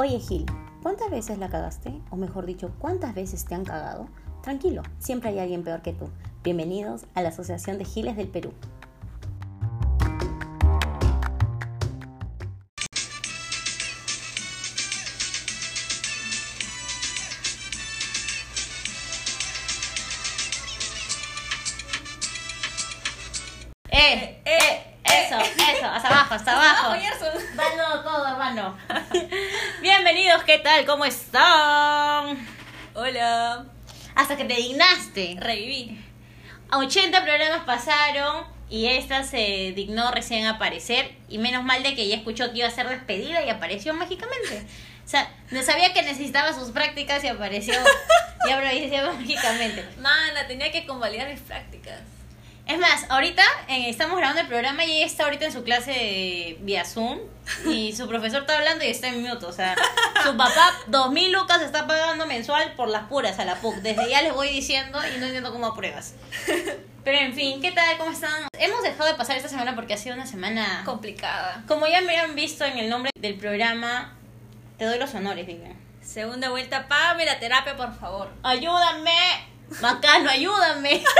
Oye Gil, ¿cuántas veces la cagaste? O mejor dicho, ¿cuántas veces te han cagado? Tranquilo, siempre hay alguien peor que tú. Bienvenidos a la Asociación de Giles del Perú. Tal? ¿Cómo están? Hola. Hasta que te dignaste. Reviví. 80 programas pasaron y esta se dignó recién aparecer. Y menos mal de que ya escuchó que iba a ser despedida y apareció mágicamente. O sea, no sabía que necesitaba sus prácticas y apareció. y apareció mágicamente. Mana, tenía que convalidar mis prácticas. Es más, ahorita eh, estamos grabando el programa y ella está ahorita en su clase de vía Zoom y su profesor está hablando y está en mute. O sea, su papá, dos mil lucas está pagando mensual por las puras a la PUC. Desde ya les voy diciendo y no entiendo cómo apruebas. Pero en fin, ¿qué tal? ¿Cómo están? Hemos dejado de pasar esta semana porque ha sido una semana... Complicada. Como ya me han visto en el nombre del programa, te doy los honores, Vivian. Segunda vuelta, págame la terapia, por favor. ¡Ayúdame! Bacano, ayúdame.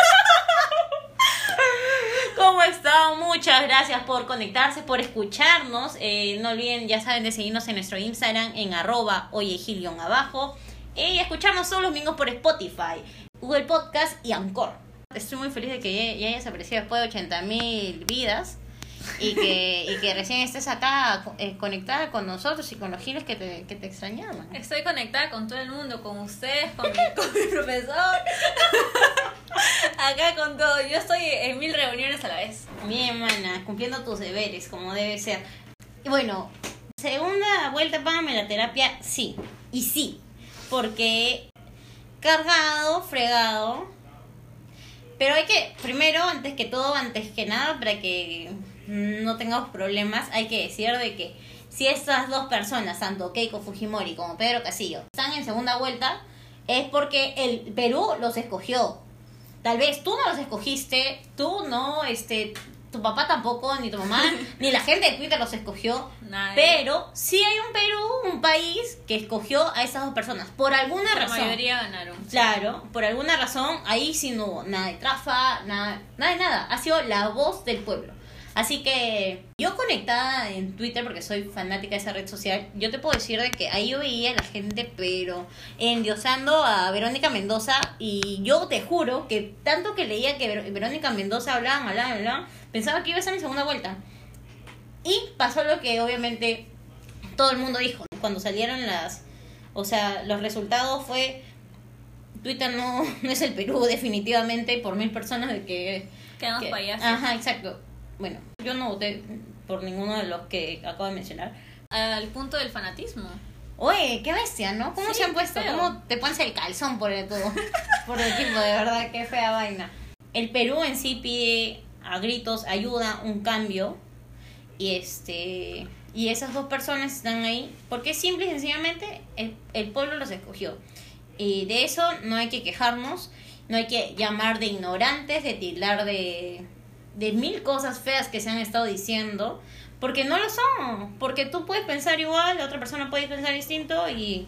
¿Cómo están? Muchas gracias por conectarse, por escucharnos. Eh, no olviden, ya saben, de seguirnos en nuestro Instagram en arroba oyegilion abajo. Y escucharnos todos los domingos por Spotify, Google Podcast y Anchor. Estoy muy feliz de que ya, ya hayas aparecido después de 80 mil vidas y que, y que recién estés acá eh, conectada con nosotros y con los giles que te, que te extrañaban. Estoy conectada con todo el mundo, con ustedes, con mi, con mi profesor. Acá con todo. Yo estoy en mil reuniones a la vez. Bien, mana, cumpliendo tus deberes como debe ser. Y bueno, segunda vuelta, págame la terapia, sí. Y sí, porque cargado, fregado. Pero hay que, primero, antes que todo, antes que nada, para que no tengamos problemas, hay que decir de que si estas dos personas, tanto Keiko Fujimori como Pedro Castillo, están en segunda vuelta, es porque el Perú los escogió. Tal vez tú no los escogiste, tú no, este, tu papá tampoco, ni tu mamá, ni la gente de Twitter los escogió. Nadie. Pero sí hay un Perú, un país que escogió a esas dos personas. Por alguna La razón. mayoría ganaron. Claro, por alguna razón, ahí sí no hubo nada de trafa, nada, nada de nada. Ha sido la voz del pueblo. Así que yo conectada en Twitter, porque soy fanática de esa red social, yo te puedo decir de que ahí yo veía a la gente, pero endiosando a Verónica Mendoza, y yo te juro que tanto que leía que Ver- Verónica Mendoza hablaban, hablaban, hablaban, pensaba que iba a estar en segunda vuelta. Y pasó lo que obviamente todo el mundo dijo. Cuando salieron las, o sea, los resultados fue Twitter no, no es el Perú definitivamente por mil personas de que, Quedamos que- payasos. Ajá, exacto. Bueno, yo no voté por ninguno de los que acabo de mencionar. Al punto del fanatismo. Oye, qué bestia, ¿no? ¿Cómo Sí, se han puesto? feo. ¿Cómo te pones el calzón por el todo? por el tipo, de verdad, qué fea vaina. El Perú en sí pide a gritos ayuda, un cambio. Y este y esas dos personas están ahí porque simple y sencillamente el, el pueblo los escogió. Y de eso no hay que quejarnos, no hay que llamar de ignorantes, de tildar de, de mil cosas feas que se han estado diciendo, porque no lo son, porque tú puedes pensar igual, la otra persona puede pensar distinto y,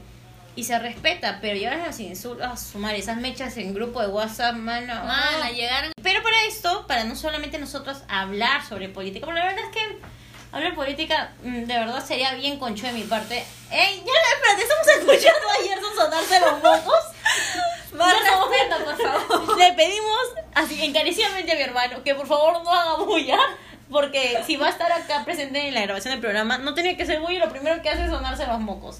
y se respeta, pero los insultos a sumar esas mechas en grupo de WhatsApp, mano. Mana, llegaron. Pero para esto, para no solamente nosotros hablar sobre política, porque la verdad es que hablar política mm, de verdad sería bien concho de mi parte. ¡Ey! Ya, espérate, estamos escuchando a Gerson sonarse los mocos. Ya somos- respeto, por favor. Le pedimos así encarecidamente a mi hermano que por favor no haga bulla. Porque si va a estar acá presente en la grabación del programa, no tiene que ser bulla, lo primero que hace es sonarse los mocos.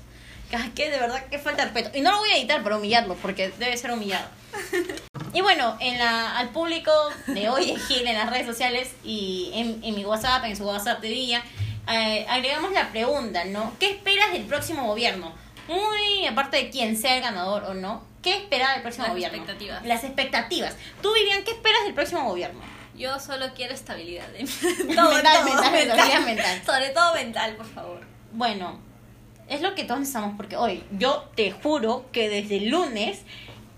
Que, de verdad que falta respeto. Y no lo voy a editar para humillarlo, porque debe ser humillado. Y bueno, en la, al público de hoy en Gil, en las redes sociales y en, en mi WhatsApp, en su WhatsApp de día, eh, agregamos la pregunta, ¿no? ¿Qué esperas del próximo gobierno? Muy aparte de quién sea el ganador o no, ¿qué esperas del próximo Las gobierno? expectativas. Las expectativas. Tú, Vivian, ¿qué esperas del próximo gobierno? Yo solo quiero estabilidad. ¿eh? Mental, mental, estabilidad mental. Sobre todo mental, por favor. Bueno, es lo que todos necesitamos porque hoy yo te juro que desde el lunes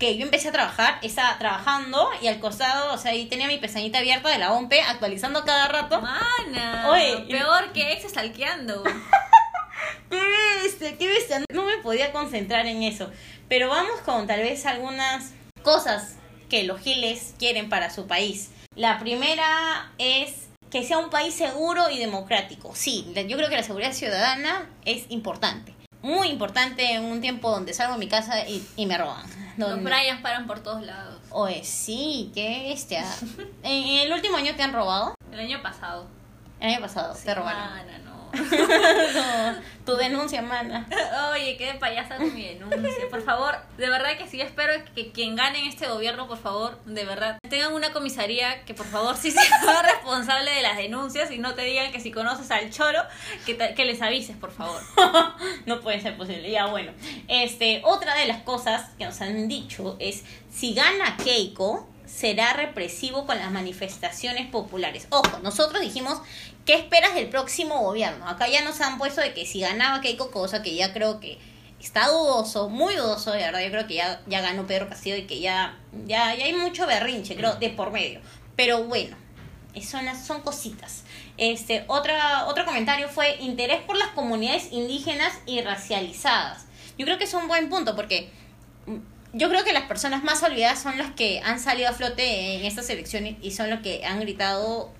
que yo empecé a trabajar, estaba trabajando y al costado, o sea, ahí tenía mi pestañita abierta de la OMP actualizando cada rato. Mana. Oye, peor que ex stalkeando. qué bestia, qué bestia. No me podía concentrar en eso. Pero vamos con tal vez algunas cosas que los giles quieren para su país. La primera es que sea un país seguro y democrático. Sí, yo creo que la seguridad ciudadana es importante. Muy importante en un tiempo donde salgo de mi casa y, y me roban. Los Bryans paran por todos lados. Oye, sí, qué bestia. en el último año te han robado. El año pasado. El año pasado te robaron. Mana, no. No, tu denuncia, mana. Oye, qué de payasa con mi denuncia. Por favor, de verdad que sí espero que quien gane en este gobierno, por favor, de verdad, tengan una comisaría que por favor sí sea responsable de las denuncias y no te digan que si conoces al choro, que, te- que les avises, por favor. no puede ser posible. Ya, bueno. Este, otra de las cosas que nos han dicho es, si gana Keiko, será represivo con las manifestaciones populares. Ojo, nosotros dijimos, ¿qué esperas del próximo gobierno? Acá ya nos han puesto de que si ganaba Keiko, cosa que ya creo que está dudoso, muy dudoso, de verdad, yo creo que ya, ya ganó Pedro Castillo y que ya, ya, ya hay mucho berrinche, creo, de por medio. Pero bueno, son, son cositas. Este, otra, otro comentario fue interés por las comunidades indígenas y racializadas. Yo creo que es un buen punto porque mm, yo creo que las personas más olvidadas son las que han salido a flote en estas elecciones y son los que han gritado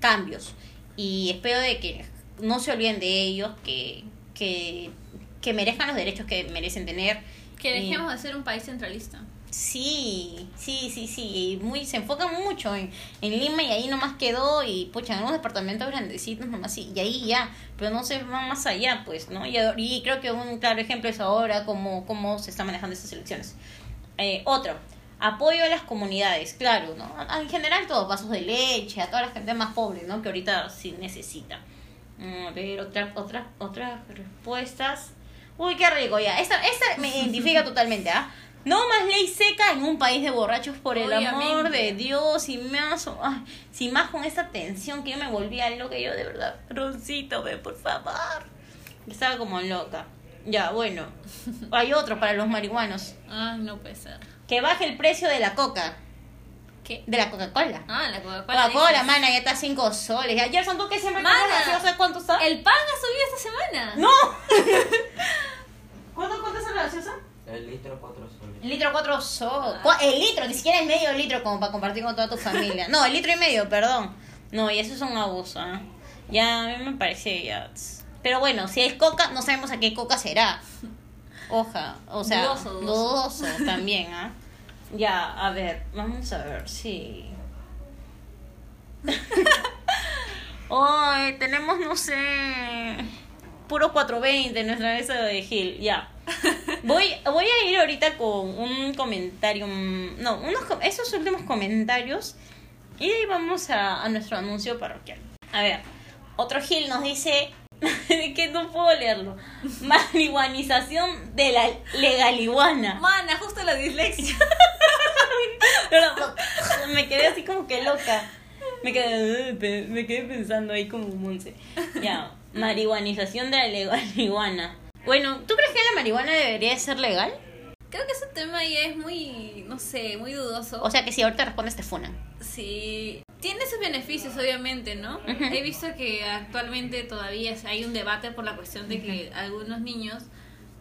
cambios. Y espero de que no se olviden de ellos, que, que, que merezcan los derechos que merecen tener. Que dejemos de ser un país centralista. Sí, sí, sí, sí. Muy, se enfocan mucho en, en Lima y ahí nomás quedó y pucha, en unos departamentos grandecitos nomás y, y ahí ya, pero no se van más allá, pues, ¿no? Y, y creo que un claro ejemplo es ahora cómo, cómo se están manejando estas elecciones. Eh, otro, apoyo a las comunidades, claro, ¿no? A- En general todos, vasos de leche, a toda la gente más pobre, ¿no? Que ahorita sí necesita. Mm, A ver, otra, otra, otras respuestas. Uy, qué rico, ya. Esta, esta me identifica totalmente, ¿ah? No más ley seca en un país de borrachos por el amor Obviamente. de Dios y más, ay, si más con esta tensión que yo me volvía loca, yo de verdad, Roncito, ve, por favor. Estaba como loca. Ya, bueno. Hay otro para los marihuanos. Ay, no puede ser. Que baje el precio de la coca. ¿Qué? De la Coca-Cola. Ah, la Coca-Cola. Coca-Cola, mana, ya está a 5 soles. Ayer son tú que siempre Mana, tomas gaseosa, ¿cuánto está? El pan ha subido esta semana. ¡No! ¿Cuánto, ¿Cuánto está la gaseosa? El litro 4 soles. El litro 4 soles. Ah. El litro, ni siquiera el medio litro como para compartir con toda tu familia. No, el litro y medio, perdón. No, y eso es un abuso, ¿eh? Ya, a mí me parece ya... Pero bueno, si es coca, no sabemos a qué coca será. Oja, o sea, Dudoso, dudoso. dudoso también, ¿ah? Ya, a ver, vamos a ver si... Ay, tenemos, no sé, puro 420 en nuestra mesa de Gil, ya. Voy, voy a ir ahorita con un comentario, mm, no, unos, esos últimos comentarios y de ahí vamos a, a nuestro anuncio parroquial. A ver, otro Gil nos dice que no puedo leerlo. Marihuanización de la legaliguana. Mana, justo la dislexia. Pero me quedé así como que loca. Me quedé, me quedé pensando ahí como Monse. Ya, marihuanización de la legaliguana. Bueno, ¿tú crees que la marihuana debería ser legal? Creo que ese tema ya es muy, no sé, muy dudoso. O sea que si ahorita respondes te funan. Sí, tiene sus beneficios, obviamente, ¿no? He visto que actualmente todavía hay un debate por la cuestión de que a algunos niños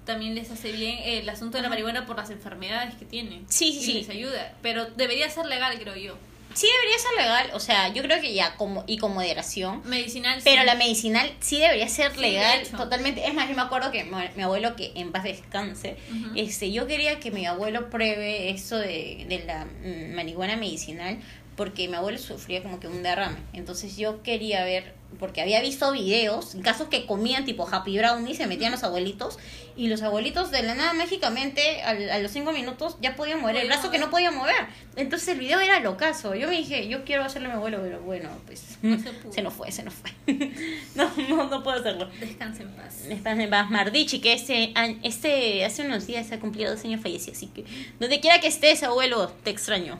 también les hace bien el asunto de la marihuana por las enfermedades que tienen. Sí, sí, y sí. les ayuda, pero debería ser legal, creo yo. Sí debería ser legal, o sea, yo creo que ya como y con moderación. Medicinal. Pero sí. la medicinal sí debería ser legal, totalmente. Es más, yo me acuerdo que mi, abuelo, que en paz descanse, Ujú. este, yo quería que mi abuelo pruebe eso de, de la mm, marihuana medicinal, porque mi abuelo sufría como que un derrame. Entonces yo quería ver, porque había visto videos, casos que comían tipo Happy Brownie, se metían los abuelitos, y los abuelitos de la nada mágicamente al- a, los cinco minutos ya podían mover el brazo que no podía mover. Entonces el video era locazo. Yo me dije, yo quiero hacerle a mi abuelo, pero bueno, pues No se se nos fue, se nos fue. no, no, no puedo hacerlo. Descanse en paz. Estás en paz, Mardichi, que este, este hace unos días ha cumplido dos años falleció, así que donde quiera que estés, abuelo, te extraño.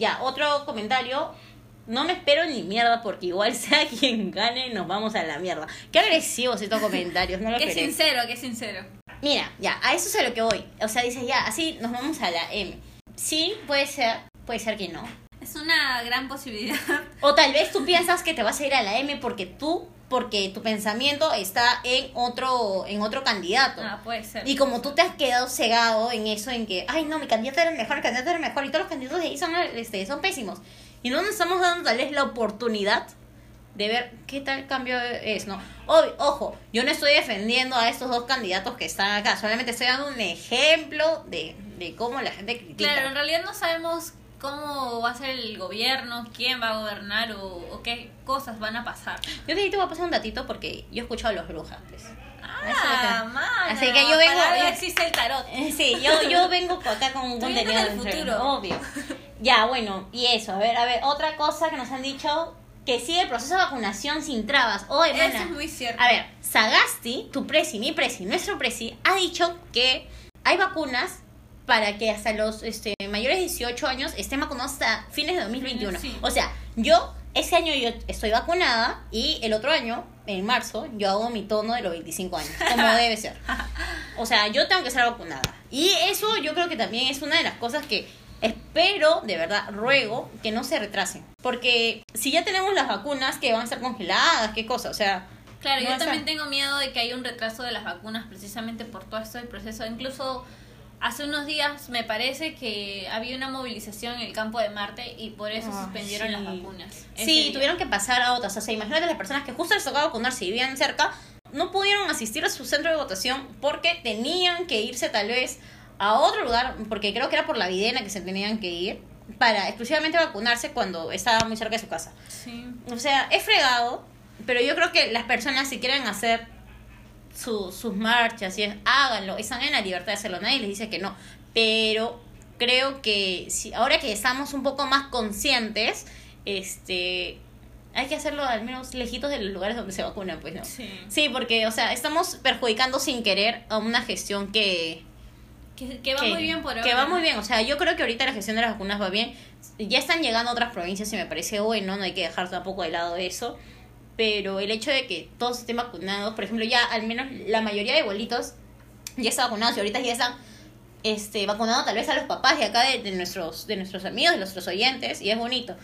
Ya, otro comentario. No me espero ni mierda porque igual sea quien gane, nos vamos a la mierda. Qué agresivos estos comentarios, no lo Qué esperé. sincero, qué sincero. Mira, ya, a eso es a lo que voy. O sea, dices, ya, así nos vamos a la M. Sí, puede ser, puede ser que no. Es una gran posibilidad. O tal vez tú piensas que te vas a ir a la M porque tú porque tu pensamiento está en otro, en otro candidato. Ah, puede ser. Y como tú te has quedado cegado en eso, en que, ay, no, mi candidato era el mejor, el candidato era el mejor, y todos los candidatos de ahí son, este, son pésimos. Y no nos estamos dando tal vez la oportunidad de ver qué tal cambio es, ¿no? Ob- ojo, yo no estoy defendiendo a estos dos candidatos que están acá, solamente estoy dando un ejemplo de, de cómo la gente critica. Claro, en realidad no sabemos cómo va a ser el gobierno, quién va a gobernar o, o qué cosas van a pasar. Yo te, te voy a pasar un datito porque yo he escuchado a los brujas, pues. Ah, que- mano, Así que yo vengo- para existe el tarot. Eh, Sí, yo, yo vengo acá con un contenido del de futuro. Obvio. Ya, bueno, y eso, a ver, a ver, otra cosa que nos han dicho, que sigue el proceso de vacunación sin trabas. Oye, Eso mana, es muy cierto. A ver, Sagasti, tu presi, mi presi, nuestro presi, ha dicho que hay vacunas para que hasta los este, mayores de 18 años estén vacunados hasta fines de 2021. Sí. O sea, yo, ese año yo estoy vacunada y el otro año, en marzo, yo hago mi tono de los 25 años, como debe ser. O sea, yo tengo que ser vacunada. Y eso yo creo que también es una de las cosas que espero, de verdad, ruego que no se retrasen. Porque si ya tenemos las vacunas que van a estar congeladas, qué cosa, o sea... Claro, no yo también tengo miedo de que haya un retraso de las vacunas precisamente por todo esto del proceso. Incluso hace unos días me parece que había una movilización en el campo de Marte y por eso Ah, suspendieron sí. las vacunas. Sí, día. tuvieron que pasar a otras. O sea, imagínate las personas que justo les tocaba vacunarse y vivían cerca, no pudieron asistir a su centro de votación porque tenían que irse tal vez a otro lugar, porque creo que era por la videna que se tenían que ir, para exclusivamente vacunarse cuando estaba muy cerca de su casa. Sí. O sea, es fregado, pero yo creo que las personas si quieren hacer su- sus marchas y es, háganlo, están en la libertad de hacerlo, nadie les dice que no, pero creo que si ahora que estamos un poco más conscientes, este hay que hacerlo al menos lejitos de los lugares donde se vacunan, pues no. Sí. Sí, porque, o sea, estamos perjudicando sin querer a una gestión que, Que, que va que- muy bien por ahora. Que va muy bien, o sea, yo creo que ahorita la gestión de las vacunas va bien. Ya están llegando a otras provincias y me parece bueno, no hay que dejar tampoco de lado eso. Pero el hecho de que todos estén vacunados, por ejemplo, ya al menos la mayoría de abuelitos ya están vacunados y ahorita ya están este, vacunando tal vez a los papás de acá, de, de nuestros, de nuestros amigos, de nuestros oyentes, y es bonito.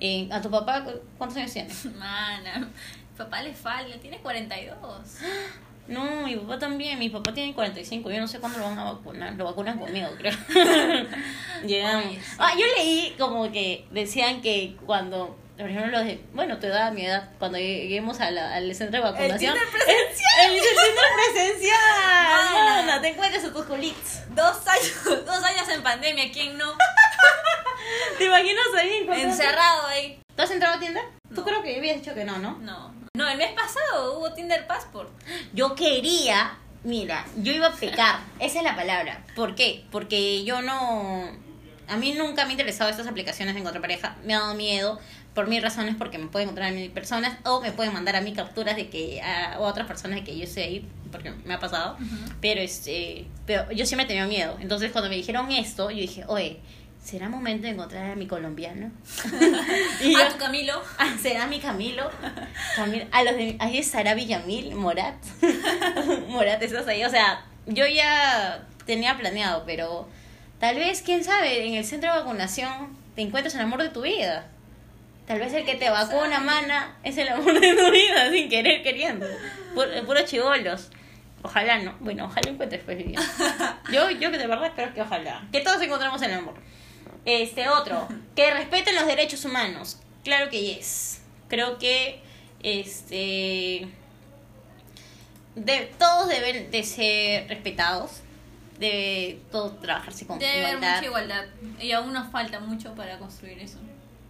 Eh, ¿A tu papá cu- cuántos años tiene? Mana, mi papá le falta, tiene 42. No, mi papá también, mi papá tiene 45, yo no sé cuándo lo van a vacunar, lo vacunan conmigo, creo. Llegamos. Oye, sí. Ah, yo leí como que decían que cuando, por ejemplo, los de, bueno, tu edad, mi edad, cuando lleguemos a la- al centro de vacunación. Tinder presencial. El, el centro presencial. Mana. Mana, te encuentres a tus. Dos años, dos años en pandemia, ¿quién no? ¿Te imaginas ahí? Encerrado ahí. ¿Tú has entrado a Tinder? Tú No. creo que habías dicho que no, ¿no? No. No, el mes pasado hubo Tinder Passport. Yo quería, mira, yo iba a pecar, esa es la palabra. ¿Por qué? Porque yo no, a mí nunca me ha interesado estas aplicaciones de encontrar pareja, me ha dado miedo, por mil razones, porque me pueden encontrar a mí personas o me pueden mandar a mí capturas de que a, o a otras personas de que yo sé ahí, porque me ha pasado. Pero este, pero yo sí me tenía miedo. Entonces cuando me dijeron esto, yo dije, oye, ¿será momento de encontrar a mi colombiano? y A tu Camilo. Ah, ¿Será mi Camilo? Camilo a los de, ahí estará Villamil, Morat. Morat, estás ahí. O sea, yo ya tenía planeado, pero tal vez, quién sabe, en el centro de vacunación te encuentras el amor de tu vida. Tal vez el que te vacuna, mana, es el amor de tu vida, sin querer, queriendo. Puro, puros chivolos. Ojalá no. Bueno, ojalá encuentres pues bien. Yo, yo de verdad creo que ojalá. Que todos encontremos el amor. Este otro, que respeten los derechos humanos. Claro que yes. Creo que este de, todos deben de ser respetados. Debe todo trabajarse con Debe haber igualdad. mucha igualdad. Y aún nos falta mucho para construir eso.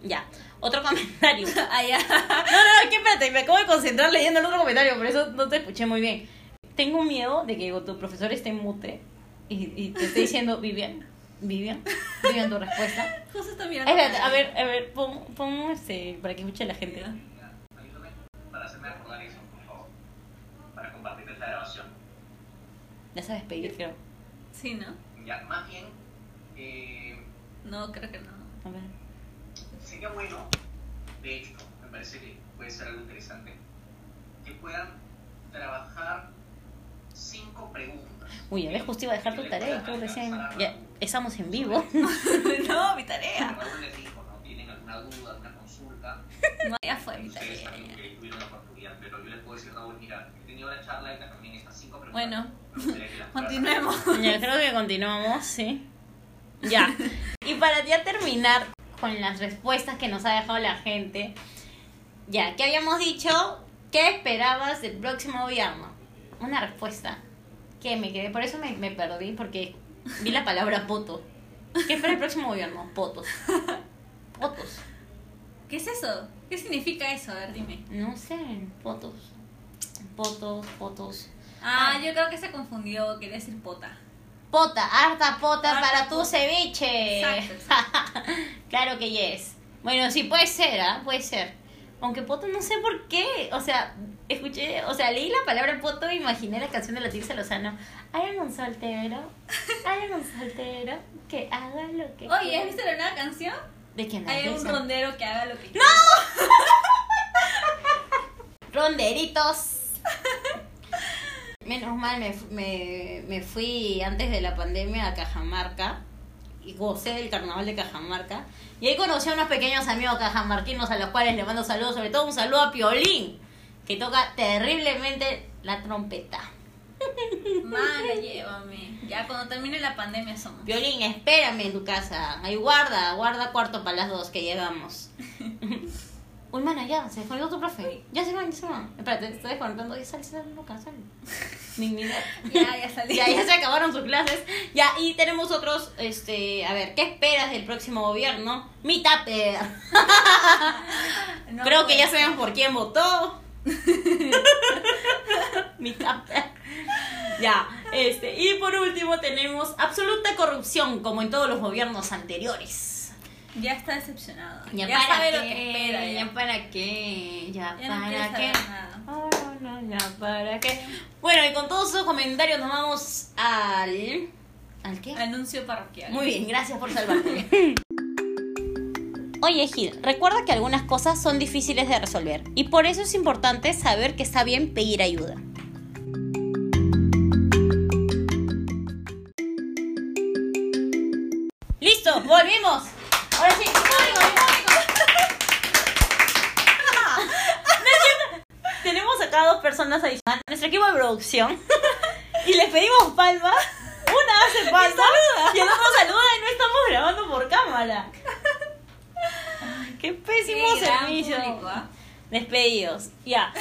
Ya. Otro comentario. Ah, ya. No, no, no, espérate, me acabo de concentrar leyendo el otro comentario, por eso no te escuché muy bien. Tengo miedo de que tu profesor esté en mute y, y te esté diciendo, Vivian, Vivian, Vivian, tu respuesta. Justo está mirando. Espérate, a ver, a ver, pon, pon este, para que escuche la gente. Ayúdame para hacerme recordar eso, por favor. Para compartir esta grabación. Ya sabes pedir, creo. Sí, ¿no? Ya, más bien, eh, No, creo que no. A ver. Sería bueno, de hecho, me parece que puede ser algo interesante, que puedan trabajar cinco preguntas. Uy, a ver, justo iba a dejar tu tarea, creo recién. Ya, estamos en vivo. no, mi tarea. ¿no? Tienen alguna duda, alguna consulta, No, ya fue mi tarea. saben que tuvieron la oportunidad, pero yo les puedo decir, Raúl, mira, he tenido la charla y también estas cinco preguntas. Bueno, que continuemos. Ya creo que continuamos, sí. Ya. Y para ya terminar con las respuestas que nos ha dejado la gente, ya, ¿qué habíamos dicho? ¿Qué esperabas del próximo gobierno? Una respuesta que me quedé, por eso me, me perdí, porque vi la palabra poto. ¿Qué espera el próximo gobierno? Potos. Potos. ¿Qué es eso? ¿Qué significa eso? A ver, dime. No sé, potos. Potos, potos. Ah, yo creo que se confundió, quería decir pota. Pota, harta pota Harta para tu ceviche. Exacto, claro que yes. Bueno, sí puede ser, ¿ah? Puede ser. Aunque poto no sé por qué. O sea, escuché, o sea, leí la palabra poto e imaginé la canción de la Tirsa Lozano. Hay un soltero, hay un soltero que haga lo que Oye, ¿has visto la nueva canción? ¿De quién Hay un rondero que haga lo que Ronderitos. Menos mal me, me, me fui antes de la pandemia a Cajamarca y gocé del carnaval de Cajamarca. Y ahí conocí a unos pequeños amigos cajamarquinos a los cuales les mando saludos, sobre todo un saludo a Piolín, que toca terriblemente la trompeta. Mala, llévame. Ya cuando termine la pandemia somos. Piolín, espérame en tu casa. Ahí guarda, guarda cuarto para las dos que llegamos. Uy, mana, ya, se desconectó tu profe. Ya se van, ya se van. Espérate, te estoy desconectando. Ya sal, sal, loca, sal. Dignidad. Ya, ya salí. Ya, ya se acabaron sus clases. Ya, y tenemos otros, este, a ver, ¿qué esperas del próximo gobierno? Mi tupper. No, Creo que ya pues. sabemos por quién votó. Mi tupper. Ya, este, y por último tenemos absoluta corrupción, como en todos los gobiernos anteriores. Ya está decepcionado. Ya, Ya, para sabe qué, lo que espera. Ya, ya para qué, ya, para qué. nada. Oh, no, ya para qué. Bueno, y con todos esos comentarios nos vamos al... ¿Al qué? Anuncio parroquial. Muy bien, gracias por salvarme. Oye Gil, recuerda que algunas cosas son difíciles de resolver y por eso es importante saber que está bien pedir ayuda. ¡Listo! ¡Volvimos! Ahora sí. Tenemos acá dos personas adicionales, nuestro equipo de producción, y les pedimos palma. Una hace palma y el otro saluda y no estamos grabando por cámara. Ay, Qué pésimo Sí, servicio. público, ¿ah? Despedidos. Ya.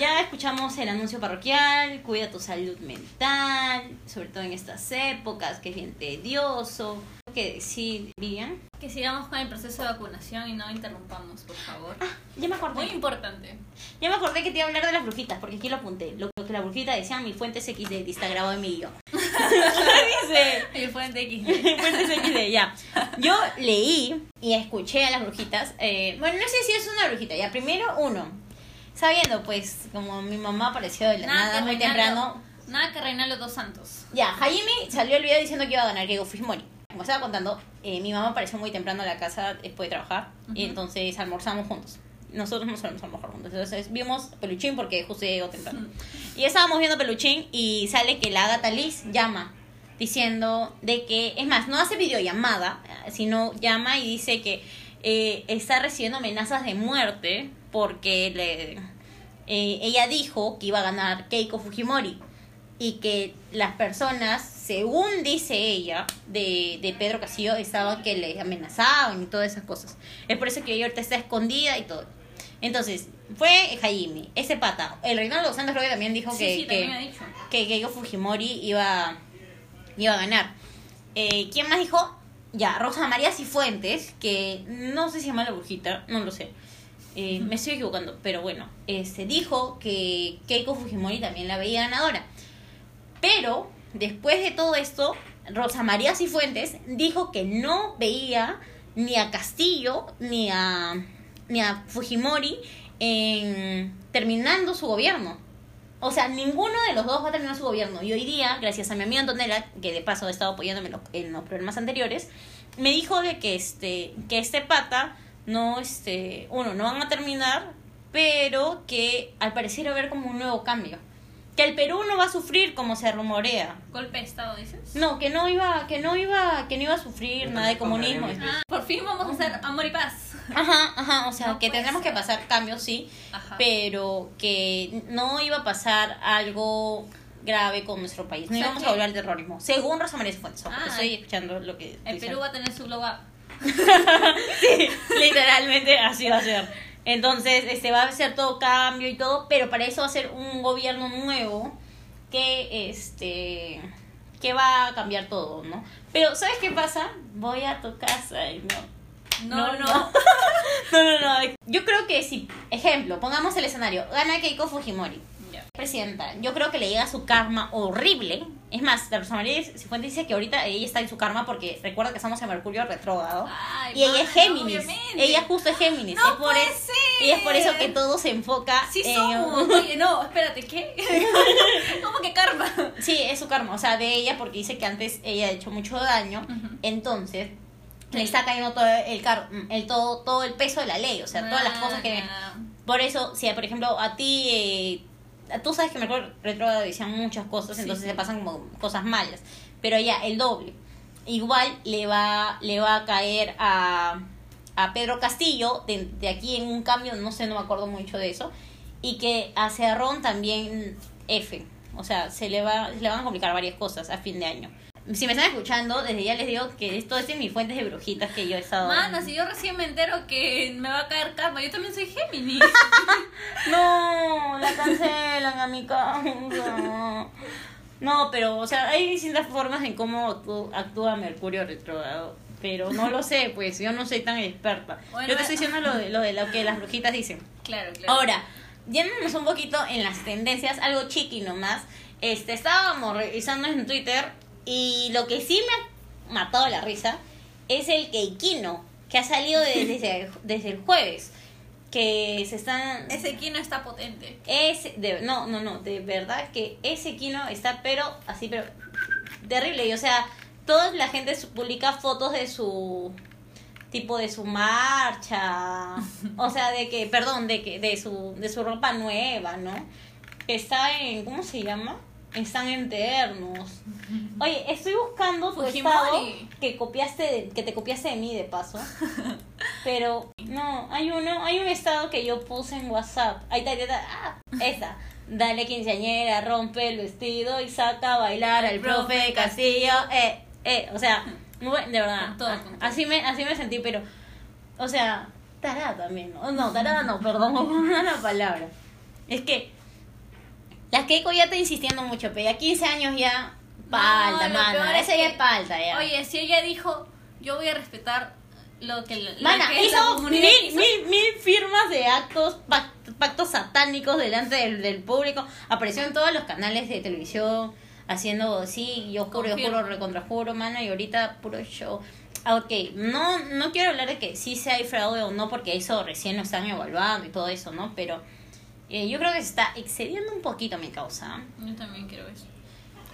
Ya escuchamos el anuncio parroquial, cuida tu salud mental, sobre todo en estas épocas, que es bien tedioso. ¿Qué decir, Vivian? Que sigamos con el proceso de vacunación y no interrumpamos, por favor. Ya me acordé. Muy importante. Ya me acordé que te iba a hablar de las brujitas, porque aquí lo apunté. Lo que la brujita decía, mi fuente es XD, está grabado en mi guion. Dice, El fuente X. Fuentes XD, ya. Yo leí y escuché a las brujitas. eh, bueno, no sé si es una brujita. Ya, primero uno. Sabiendo, pues, como mi mamá apareció de la nada, muy Reinaldo- temprano. Nada que Reinaldo dos Santos. Ya, Jaime salió el video diciendo que iba a ganar Keiko Fujimori. Como estaba contando, eh, mi mamá apareció muy temprano a la casa después de trabajar. Y entonces almorzamos juntos. Nosotros no solemos almorzar juntos. Entonces vimos Peluchín porque justo llegó temprano. Y estábamos viendo Peluchín y sale que la Agatha Liz llama diciendo de que, es más, no hace videollamada, sino llama y dice que eh, está recibiendo amenazas de muerte porque le, eh, ella dijo que iba a ganar Keiko Fujimori y que las personas, según dice ella, de, de Pedro Castillo, estaban que le amenazaban y todas esas cosas. Es por eso que ella ahorita está escondida y todo. Entonces, fue Jaime, ese pata. El Reinaldo Santos creo que también dijo Sí, que, sí, que, también Fujimori iba, iba a ganar. Eh, ¿Quién más dijo? Ya, Rosa María Cifuentes, que no sé si se llama la brujita, no lo sé. Eh, me estoy equivocando, pero bueno, este, dijo que Keiko Fujimori también la veía ganadora. Pero, después de todo esto, Rosa María Cifuentes dijo que no veía ni a Castillo ni a, Fujimori en, terminando su gobierno. O sea, ninguno de los dos va a terminar su gobierno. Y hoy día, gracias a mi amiga Antonella, que de paso ha estado apoyándome en los, en los programas anteriores, me dijo de que este, que este pata no, este, uno, no van a terminar, pero que al parecer va a haber como un nuevo cambio. Que el Perú no va a sufrir como se rumorea. Golpe de Estado, dices. No, que no iba, que no iba, que no iba a sufrir nada de comunismo. Ah, por fin vamos a hacer amor y paz. Ajá, ajá, o sea, No que puede tendremos que pasar cambios, sí, Ajá. pero que no iba a pasar algo grave con nuestro país. No O sea íbamos que- a volver al terrorismo. Según Rosa María Fuentes, porque Ah. estoy escuchando lo que El dicen. Perú va a tener su glow up. Sí, literalmente así va a ser. Entonces, este va a ser todo cambio y todo, pero para eso va a ser un gobierno nuevo que este que va a cambiar todo, ¿no? Pero ¿sabes qué pasa? Voy a tu casa y no No, No, no. no. No. Yo creo que si, ejemplo, pongamos el escenario, gana Keiko Fujimori, Ya. presidenta. Yo creo que le llega su karma horrible. Es más, la persona María Cifuentes dice que ahorita ella está en su karma porque recuerda que estamos en Mercurio retrógrado. Y ella es Géminis. obviamente. Ella justo es Géminis. No es por puede ser. Y es por eso que todo se enfoca Sí en... somos. Oye, no, espérate, ¿qué? ¿Cómo que karma? Sí, es su karma. O sea, de ella porque dice que antes ella ha hecho mucho daño. Entonces, le está cayendo todo el, car el, todo, todo el peso de la ley. O sea, todas las cosas que... Por eso, si por ejemplo a ti, eh, tú sabes que Mercurio retrógrado decían muchas cosas, Sí, entonces se pasan como cosas malas. Pero ya, el doble. Igual le va, le va a caer a, a Pedro Castillo, de, de aquí en un cambio, no sé, no me acuerdo mucho de eso. Y que a Cerrón también F. O sea, se le, va, se le van a complicar varias cosas a fin de año. Si me están escuchando, desde ya les digo que esto es de mis fuentes de brujitas que yo he estado... Mana, si yo recién me entero que me va a caer karma, yo también soy Géminis. No, la cancelan a mi casa. No, pero, o sea, hay distintas formas en cómo actú- actúa Mercurio retrógrado. Pero no lo sé, pues yo no soy tan experta. Bueno, yo te estoy diciendo lo de, lo de lo que las brujitas dicen. claro, claro. Ahora, yéndonos un poquito en las tendencias, algo chiqui nomás. Este, estábamos revisando en Twitter y lo que sí me ha matado la risa es el Keikino, que ha salido desde, desde el jueves. Que se están... Ese Kino está potente. Ese, de, no, no, no, de verdad que ese Kino está, pero así, pero terrible. Y, o sea, toda la gente publica fotos de su tipo de su marcha, o sea, de que, perdón, de que de su de su ropa nueva, ¿no? Que está en, ¿cómo se llama? Están internos. Oye, estoy buscando tu estado que copiaste, de- que te copiaste de mí de paso. Pero no, hay uno, hay un estado que yo puse en WhatsApp. Ahí está, ahí está, ah, esa. Dale quinceañera, rompe el vestido y saca a bailar al profe Castillo. Eh, eh, o sea, muy buen- de verdad. Con todo, a- con todo. Así me, así me sentí, pero, o sea, tarada también. No, no tarada no, perdón, no la palabra. Es que la Keiko ya está insistiendo mucho, pero ya 15 años ya palta, No, mano. es Esa ya que- es palta, ya. Oye, si ella dijo, yo voy a respetar lo que Mana, que hizo mil, hizo. mil, mil firmas de actos, pac- pactos satánicos delante del, del público. Apareció en todos los canales de televisión haciendo, sí, yo juro, yo Confirmo. juro, recontrajuro, mana, y ahorita puro show. Ah, Ok, no, no quiero hablar de que sí sea hay fraude o no, porque eso recién lo están evaluando y todo eso, ¿no? Pero eh, yo creo que se está excediendo un poquito mi causa. Yo también creo eso.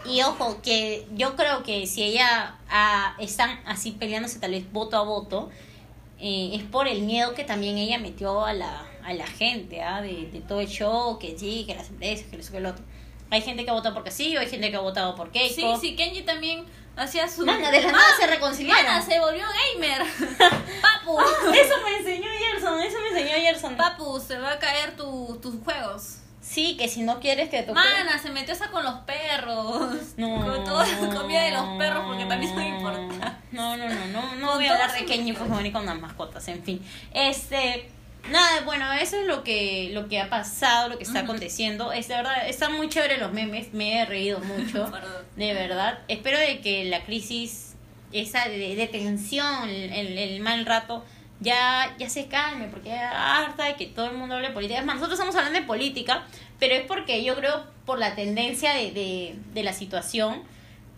Y ojo, que yo creo que si ella ah, están así peleándose tal vez voto a voto, eh, es por el miedo que también ella metió a la, a la gente, ¿ah? de, de todo el show, que sí, que las empresas, que eso, que lo otro. Hay gente que ha votado por Castillo, hay gente que ha votado por Keiko. Sí, sí, Kenji también hacía su... Mana, de la Ah, nada se reconciliaron. Mana, se volvió gamer. Papu. Eso me enseñó Eso me enseñó Gerson. Papu, se va a caer tu, tus juegos. Sí, que si no quieres que toque... Mana, se metió esa con los perros. No. Con toda la comida de los perros porque también son importantes. No, no, no, no, no voy a hablar de Kenny Fujimori con las mascotas, en fin. Este, nada, bueno, eso es lo que lo que ha pasado, lo que está Ujú. aconteciendo. Es de verdad, están muy chévere los memes, me he reído mucho, de verdad. Espero de que la crisis esa de, de tensión, el, el mal rato ya, ya se calme, porque ya harta de que todo el mundo hable de política. Es más, nosotros estamos hablando de política, pero es porque yo creo por la tendencia de, de, de la situación.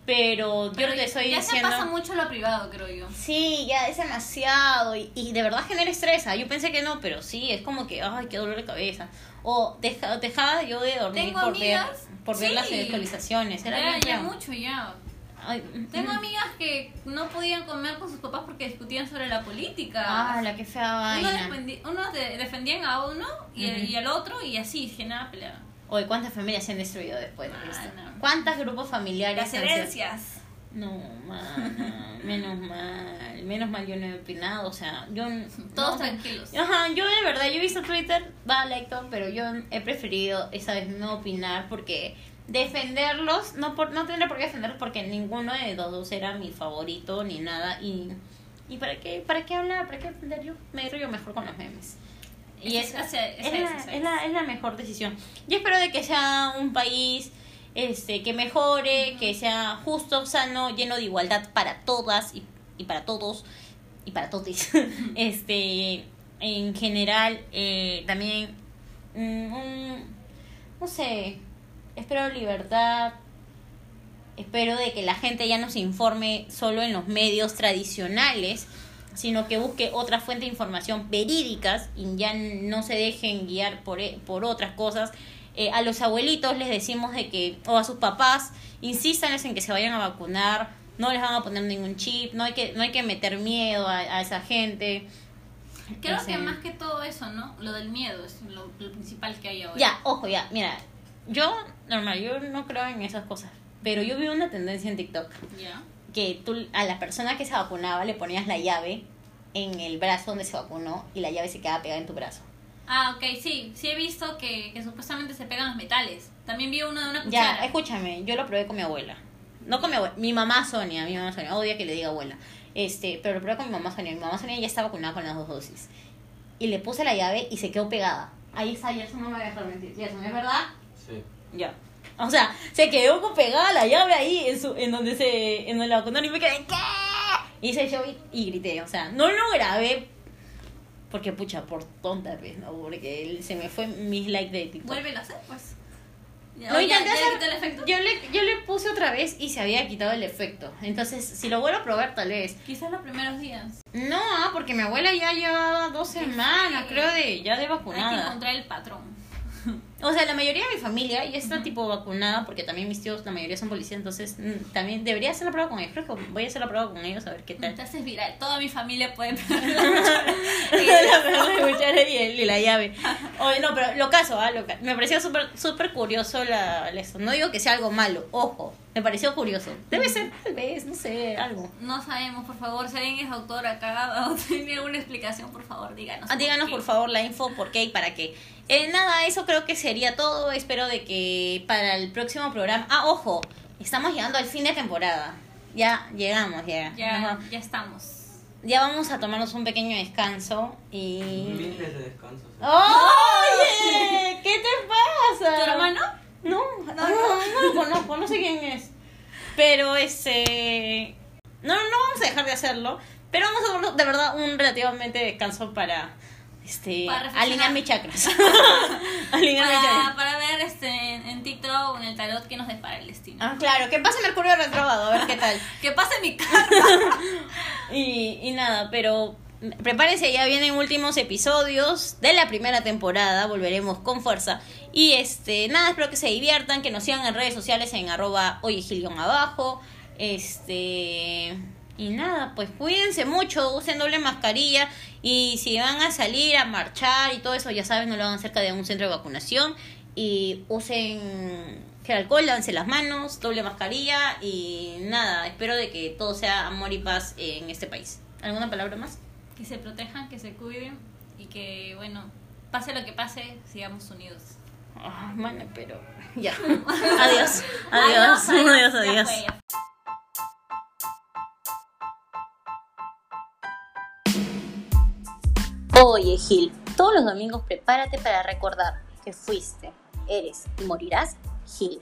Pero yo Pero te estoy ya diciendo. se pasa mucho lo privado, creo yo. Sí, ya es demasiado y, y de verdad genera estrés. ah, Yo pensé que no, pero sí, es como que, ay, qué dolor de cabeza. O deja, dejaba yo de dormir Tengo por amigas, ver, por ver sí. las actualizaciones. Era Ya, ya mucho, ya. Ay, Tengo amigas que no podían comer con sus papás porque discutían sobre la política. Ah, la que fea uno vaina. defendi- unos de- defendían a uno y, Ujú. y al otro y así, generaba pelea. Oye, ¿cuántas familias se han destruido después de esto? Mano. ¿Cuántos grupos familiares Las herencias. No, mana, menos mal, menos mal yo no he opinado, o sea, yo... Todos no, tranquilos. Ajá, yo de verdad, yo he visto Twitter, va lecto, pero yo he preferido esa vez no opinar porque defenderlos, no por no tendré por qué defenderlos porque ninguno de los dos era mi favorito ni nada y, y para qué para qué hablar, para qué defender yo, me río mejor con los memes. Y Esa- esa, esa- esa es, la, es, la, es la mejor decisión. Yo espero de que sea un país este que mejore, que sea justo, sano, lleno de igualdad para todas y, y para todos y para todos. este, en general, eh, también, mm, un- no sé, espero libertad. Espero de que la gente ya no se informe solo en los medios tradicionales, sino que busque otra fuente de información verídicas y ya no se dejen guiar por, e- por otras cosas. Eh, a los abuelitos les decimos de que, o a sus papás, insistan en que se vayan a vacunar, no les van a poner ningún chip, no hay que, no hay que meter miedo a, a esa gente. Creo que más que todo eso, ¿no? Lo del miedo es lo, lo principal que hay ahora. Ya, ojo, ya, mira, yo, normal, yo no creo en esas cosas, pero yo vi una tendencia en TikTok Ya. que tú a la persona que se vacunaba le ponías la llave en el brazo donde se vacunó y la llave se quedaba pegada en tu brazo. Ah, ok, sí. Sí he visto que, que supuestamente se pegan los metales. También vi uno de una Ya, cuchara. escúchame, yo lo probé con mi abuela. No con mi abuela, mi mamá Sonia, mi mamá Sonia, odia que le diga abuela. Este, pero lo probé con mi mamá Sonia. Mi mamá Sonia ya está vacunada con las dos dosis. Y le puse la llave y se quedó pegada. Ahí está, Gerson no me va a dejar mentir. Gerson, ¿es verdad? Ya. O sea, se quedó con pegada la llave ahí en su, en donde se, en donde la vacunaron y me quedé, ¿qué? Y hice yo y, y grité, o sea, no lo grabé porque pucha, por tonta vez, ¿no? Porque él- se me fue mis likes de TikTok. Vuélvelo a hacer, pues. Ya, Lo ya- hacer- quité el efecto. Yo le, yo le puse otra vez y se había quitado el efecto. Entonces, si lo vuelvo a probar, tal vez. Quizás los primeros días. No, ah, porque mi abuela ya llevaba dos semanas, creo, de ya de Hay que vacunada. encontrar el patrón. O sea, la mayoría de mi familia ya está tipo vacunada porque también mis tíos, la mayoría son policías, entonces mm, también debería hacer la prueba con ellos. Creo que voy a hacer la prueba con ellos a ver qué tal. Haces viral. Toda mi familia puede la cuchara y, el- y la llave. Oye, no, pero lo caso, ¿ah? Lo me pareció súper súper curioso la, la-. No digo que sea algo malo, ojo, me pareció curioso. Debe ser, tal vez, no sé, algo. No sabemos, por favor, si alguien es doctor acá o tiene alguna explicación, por favor, díganos. Ah, díganos por favor la info, por qué y para qué. Eh, nada, eso creo que sería todo. Espero de que para el próximo programa... Ah, ojo, estamos llegando al fin de temporada. Ya llegamos, ya. Ya, Ajá. ya estamos. Ya vamos a tomarnos un pequeño descanso y... Miles de descansos. ¡Oye! ¿Qué te pasa? ¿Tu hermano? No, no, no, no lo conozco, no sé quién es. Pero este. No, no vamos a dejar de hacerlo. Pero vamos a tomarnos de verdad un relativamente descanso para. Este. Para alinear mis chakras. alinear mis Para, chakras. para ver este, en, TikTok o en el tarot qué nos depara el destino. Ah, claro, que pase Mercurio retrogrado, a ver qué tal. Que pase mi carta. Y, y nada, pero prepárense, ya vienen últimos episodios de la primera temporada, volveremos con fuerza. Y este, nada, espero que se diviertan, que nos sigan en redes sociales en arroba oyegilion abajo. Este. Y nada, pues cuídense mucho, usen doble mascarilla y si van a salir a marchar y todo eso, ya saben, no lo hagan cerca de un centro de vacunación y usen gel alcohol, lávense las manos, doble mascarilla y nada, espero de que todo sea amor y paz en este país. ¿Alguna palabra más? que se protejan, que se cuiden y que, bueno, pase lo que pase, sigamos unidos. Ay, mana, pero ya. Adiós. Adiós. Adiós, Ya adiós. fue, Oye, Gil, todos los domingos prepárate para recordar que fuiste, eres y morirás Gil.